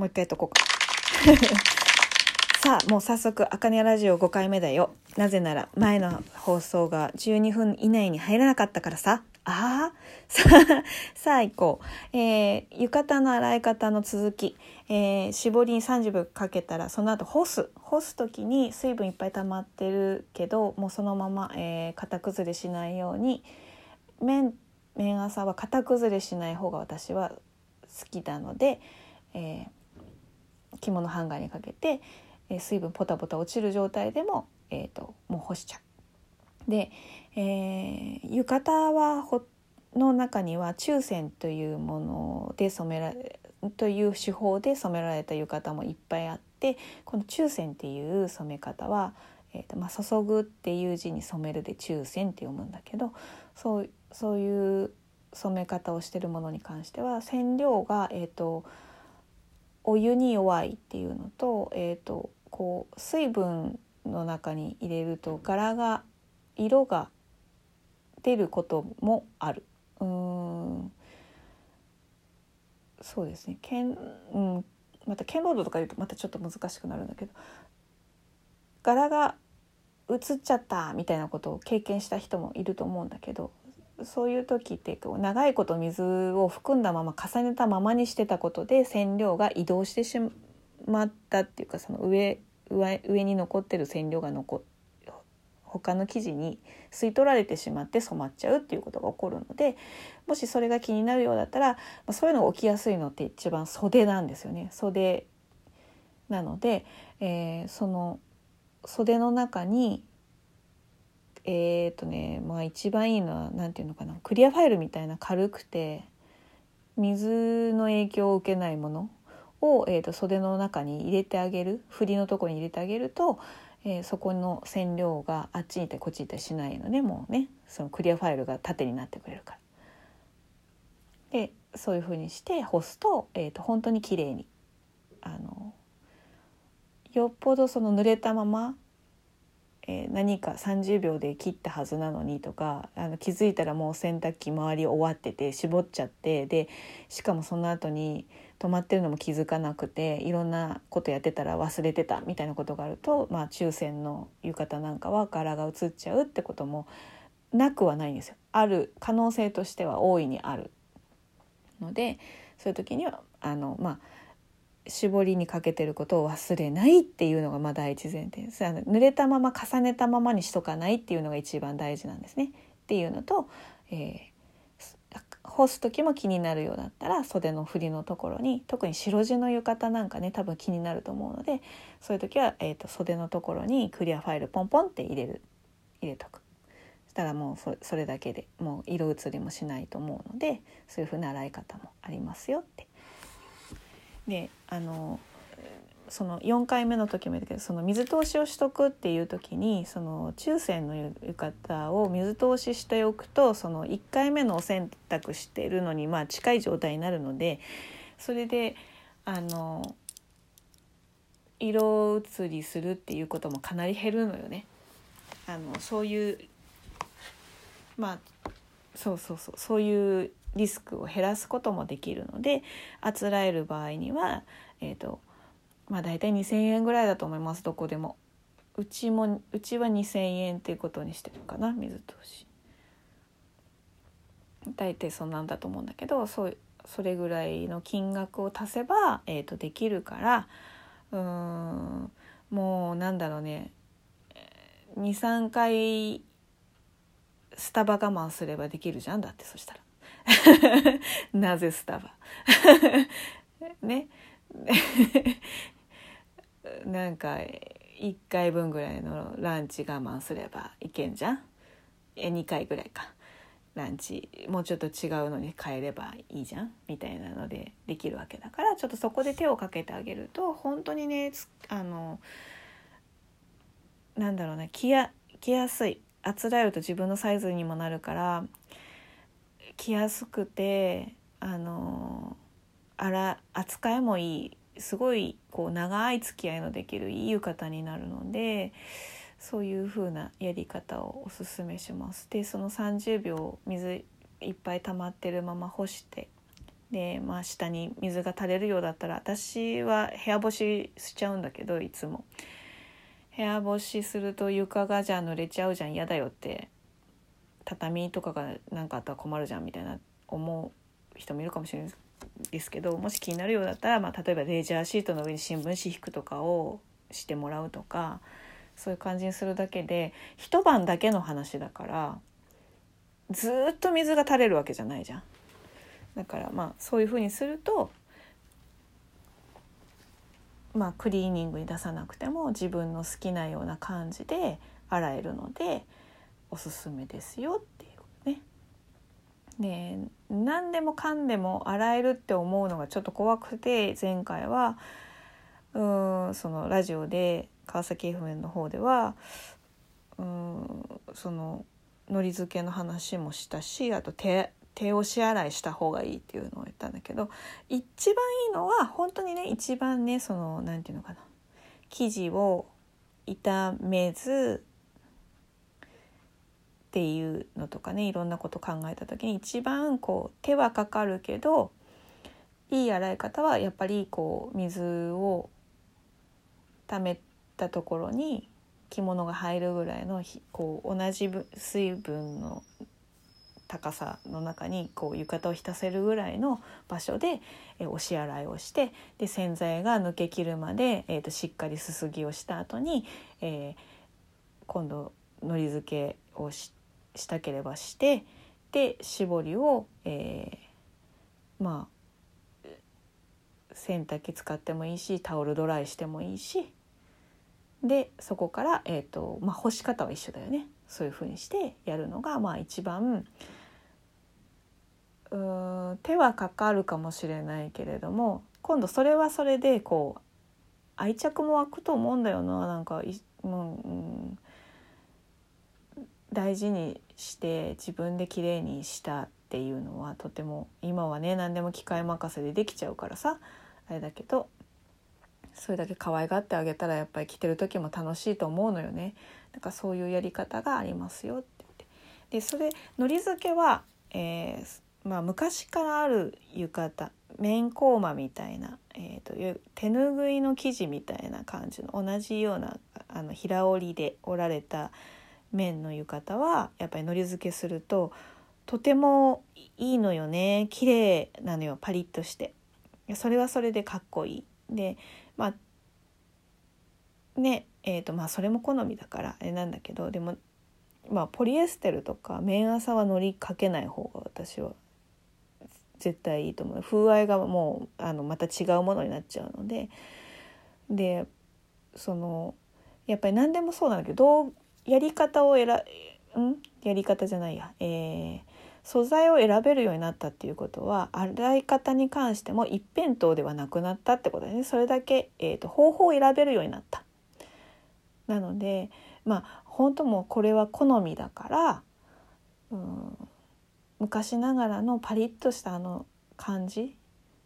もう一回やっとこうか。さあもう早速「あかねラジオ」5回目だよ。なぜなら前の放送が12分以内に入らなかったからさ。あ さあさあ行こう、えー、浴衣の洗い方の続き、えー、絞りに30秒かけたらその後干す干す時に水分いっぱい溜まってるけどもうそのまま、えー、型崩れしないように。麺麺朝は型崩れしない方が私は好きなので、えー、着物ハンガーにかけて、えー、水分ポタポタ落ちる状態でも、えーと、もう干しちゃう。で、えー、浴衣はほの中には中線というもので染められという手法で染められた浴衣もいっぱいあってこの中線っていう染め方は、えーとまあ、注ぐっていう字に染めるで中線って読むんだけどそうそういう染め方をしてるものに関しては染料が、えーと、お湯に弱いっていうのと,、えーと、こう水分の中に入れると柄が色が出ることもある。うん。そうですね。けん、うん、また剣ロードとか言うとまたちょっと難しくなるんだけど。柄が映っちゃったみたいなことを経験した人もいると思うんだけどそういう時ってこう長いこと水を含んだまま重ねたままにしてたことで染料が移動してしまったっていうかその上上上に残ってる染料が残他の生地に吸い取られてしまって染まっちゃうっていうことが起こるのでもしそれが気になるようだったら、まあ、そういうのが起きやすいのって一番袖なんですよね袖なので、えー、その袖の中にえっ、とねまあ一番いいのは何て言うのかなクリアファイルみたいな軽くて水の影響を受けないものを、えーと、袖の中に入れてあげる振りのとこに入れてあげると、えー、そこの染料があっちに行ったりこっちに行ったりしないのでもうねそのクリアファイルが縦になってくれるから。でそういうふうにして干すと,、えーと、と本当に綺麗にあのよっぽどその濡れたままえー、何か30秒で切ったはずなのにとかあの気づいたらもう洗濯機周り終わってて絞っちゃってでしかもその後に止まってるのも気づかなくていろんなことやってたら忘れてたみたいなことがあると、まあ、中線の浴衣なんかは柄が移っちゃうってこともなくはないんですよ。ある可能性としては大いにあるのでそういう時にはあのまあ絞りにかけてることを忘れないっていうのがまあ第一前提ですあの濡れたまま重ねたままにしとかないっていうのが一番大事なんですね。っていうのと、えー、干す時も気になるようだったら袖の振りのところに特に白地の浴衣なんかね多分気になると思うのでそういう時は、えーと、袖のところにクリアファイルポンポンって入れる入れとく。そしたらもうそれだけでもう色移りもしないと思うのでそういう風な洗い方もありますよってであのその4回目の時も言ったけどその水通しをしとくっていう時にその中線の浴衣を水通ししておくとその1回目のお洗濯してるのにまあ近い状態になるのでそれであの色移りするっていうこともかなり減るのよね。あのそういうまあそうそうそうそういうリスクを減らすこともできるのであつらえる場合には、えーとまあ、大体2,000円ぐらいだと思いますどこでも。うちもうちは2,000円っていうことにしてるかな水通し。大体そんなんだと思うんだけどそうそれぐらいの金額を足せば、えー、とできるからうんもうなんだろうね23回スタバ我慢すればできるじゃんだってそしたら。なぜスタバ？ね。なんか1回分ぐらいのランチ我慢すればいけんじゃん？え2回ぐらいか。ランチもうちょっと違うのに変えればいいじゃん？みたいなのでできるわけだからちょっとそこで手をかけてあげると本当にねあのなんだろうな着や着やすい。あつらえると自分のサイズにもなるから着やすくてあのあら扱いもいいすごいこう長い付き合いのできるいい浴衣になるのでそういう風なやり方をおすすめします。でその30秒水いっぱい溜まってるまま干してで、まあ、下に水が垂れるようだったら私は部屋干ししちゃうんだけどいつも。部屋干しすると床がじゃあ濡れちゃうじゃん嫌だよって畳とかが何かあったら困るじゃんみたいな思う人もいるかもしれないですけどもし気になるようだったら、まあ、例えばレジャーシートの上に新聞紙引くとかをしてもらうとかそういう感じにするだけで一晩だけの話だからずっと水が垂れるわけじゃないじゃん。だからまあそういうふうにするとまあクリーニングに出さなくても自分の好きなような感じで洗えるのでおすすめですよっていうね。で何でもかんでも洗えるって思うのがちょっと怖くて前回はうんそのラジオで川崎 FM の方ではうんそののり漬けの話もしたしあと手手押し洗いした方がいいっていうのを言ったんだけど一番いいのは本当にね一番ねその何て言うのかな生地を傷めずっていうのとかねいろんなこと考えた時に一番こう手はかかるけどいい洗い方はやっぱりこう水を溜めたところに着物が入るぐらいのこう同じ水分の高さの中にこう浴衣を浸せるぐらいの場所で、え押し洗いをしてで洗剤が抜けきるまで、えーと、しっかりすすぎをした後に、えー、今度のり漬けをしてしたければしてで絞りを、えー、まあ洗濯機使ってもいいしタオルドライしてもいいしでそこから、えーとまあ、干し方は一緒だよね。そういうふうにしてやるのが、まあ、一番うん手はかかるかもしれないけれども今度それはそれでこう愛着も湧くと思うんだよな。なんかい、うん、大事にして自分で綺麗にしたっていうのはとても今はね何でも機械任せでできちゃうからさあれだけどそれだけ可愛がってあげたらやっぱり着てる時も楽しいと思うのよね。だからそういうやり方がありますよってって。でそれのり漬けは、えーまあ、昔からある浴衣綿コーマみたいな、えーと、手ぬぐいの生地みたいな感じの同じようなあの平織りで織られた綿の浴衣はやっぱりのり付けするととてもいいのよね。綺麗なのよパリッとして。それはそれでかっこいい。でまあねえーとまあそれも好みだからあれなんだけどでもまあポリエステルとか綿麻はのりかけない方が私は絶対いいと思う。風合いがもうあのまた違うものになっちゃうので。でそのやっぱり何でもそうなんだけどやり方を選ん？やり方じゃないや、えー、素材を選べるようになったっていうことは洗い方に関しても一辺倒ではなくなったってことでね。それだけ、えーと、方法を選べるようになった。なのでまあ本当もこれは好みだから、うん、昔ながらのパリッとしたあの感じ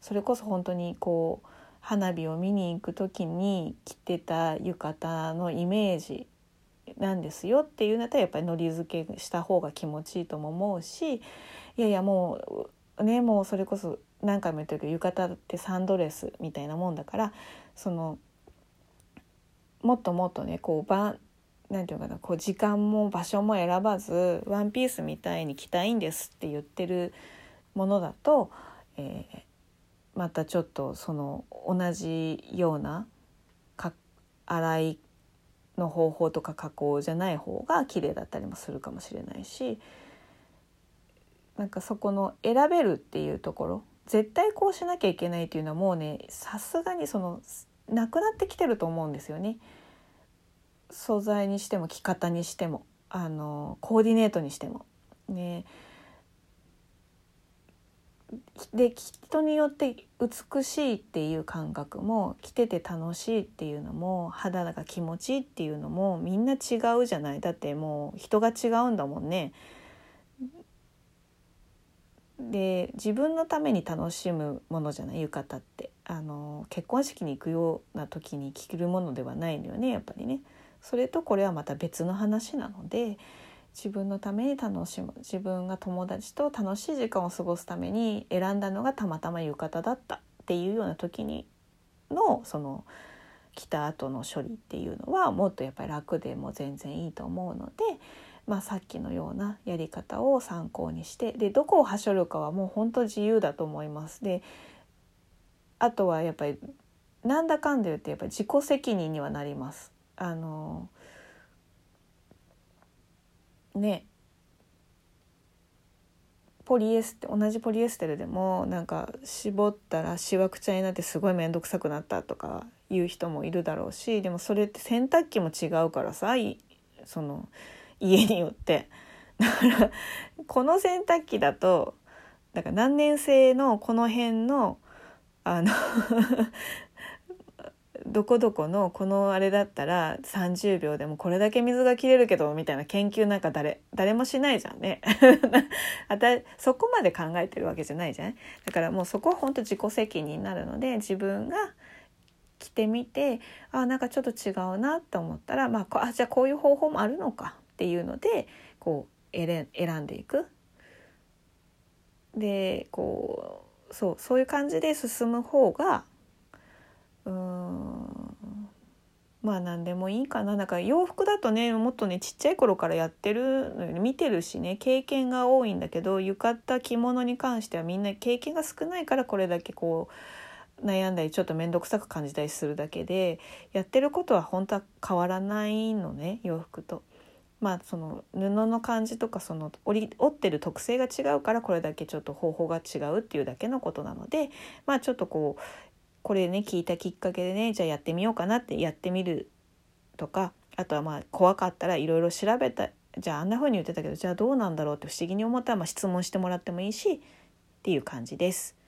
それこそ本当にこう花火を見に行く時に着てた浴衣のイメージなんですよっていうんだったらやっぱりのり付けした方が気持ちいいとも思うしいやいやもうねもうそれこそ何回も言ってるけど浴衣ってサンドレスみたいなもんだからそのもっともっとねこうば何て言うかなこう時間も場所も選ばずワンピースみたいに着たいんですって言ってるものだと、えー、またちょっとその同じような洗いの方法とか加工じゃない方が綺麗だったりもするかもしれないしなんかそこの選べるっていうところ絶対こうしなきゃいけないっていうのはもうねさすがにそのなくなってきてると思うんですよね。素材にしても着方にしてもあのコーディネートにしても。ね、で人によって美しいっていう感覚も着てて楽しいっていうのも肌が気持ちいいっていうのもみんな違うじゃないだってもう人が違うんだもんね。で自分のために楽しむものじゃない浴衣ってあの結婚式に行くような時に着るものではないのよねやっぱりね。それとこれはまた別の話なので自分のために楽しむ自分が友達と楽しい時間を過ごすために選んだのがたまたま浴衣だったっていうような時にのその来た後の処理っていうのはもっとやっぱり楽でも全然いいと思うので、まあ、さっきのようなやり方を参考にしてでどこをはしょるかはもう本当自由だと思います。であとはやっぱりなんだかんだ言ってやっぱり自己責任にはなります。あのね。ポリエステ同じポリエステルでもなんか絞ったらしわくちゃになってすごい面倒くさくなったとかいう人もいるだろうしでもそれって洗濯機も違うからさその家によって。だからこの洗濯機だとだから何年生のこの辺のあのどこどこのこのあれだったら30秒でもこれだけ水が切れるけどみたいな研究なんか誰誰もしないじゃんね あたそこまで考えてるわけじゃないじゃないだからもうそこは本当自己責任になるので自分が着てみてあなんかちょっと違うなと思ったら、まあ、あじゃあこういう方法もあるのかっていうのでこう選んでいく。でこうそうそういう感じで進む方がうんまあ何でもいいかななんか洋服だとねもっとねちっちゃい頃からやってるのよ見てるしね経験が多いんだけど浴衣着物に関してはみんな経験が少ないからこれだけこう悩んだりちょっと面倒くさく感じたりするだけでやってることは本当は変わらないのね洋服と。まあその布の感じとかその織り織ってる特性が違うからこれだけちょっと方法が違うっていうだけのことなのでまあちょっとこうこれね聞いたきっかけでねじゃあやってみようかなってやってみるとかあとはまあ怖かったらいろいろ調べたじゃああんな風に言ってたけどじゃあどうなんだろうって不思議に思ったらまあ質問してもらってもいいしっていう感じです。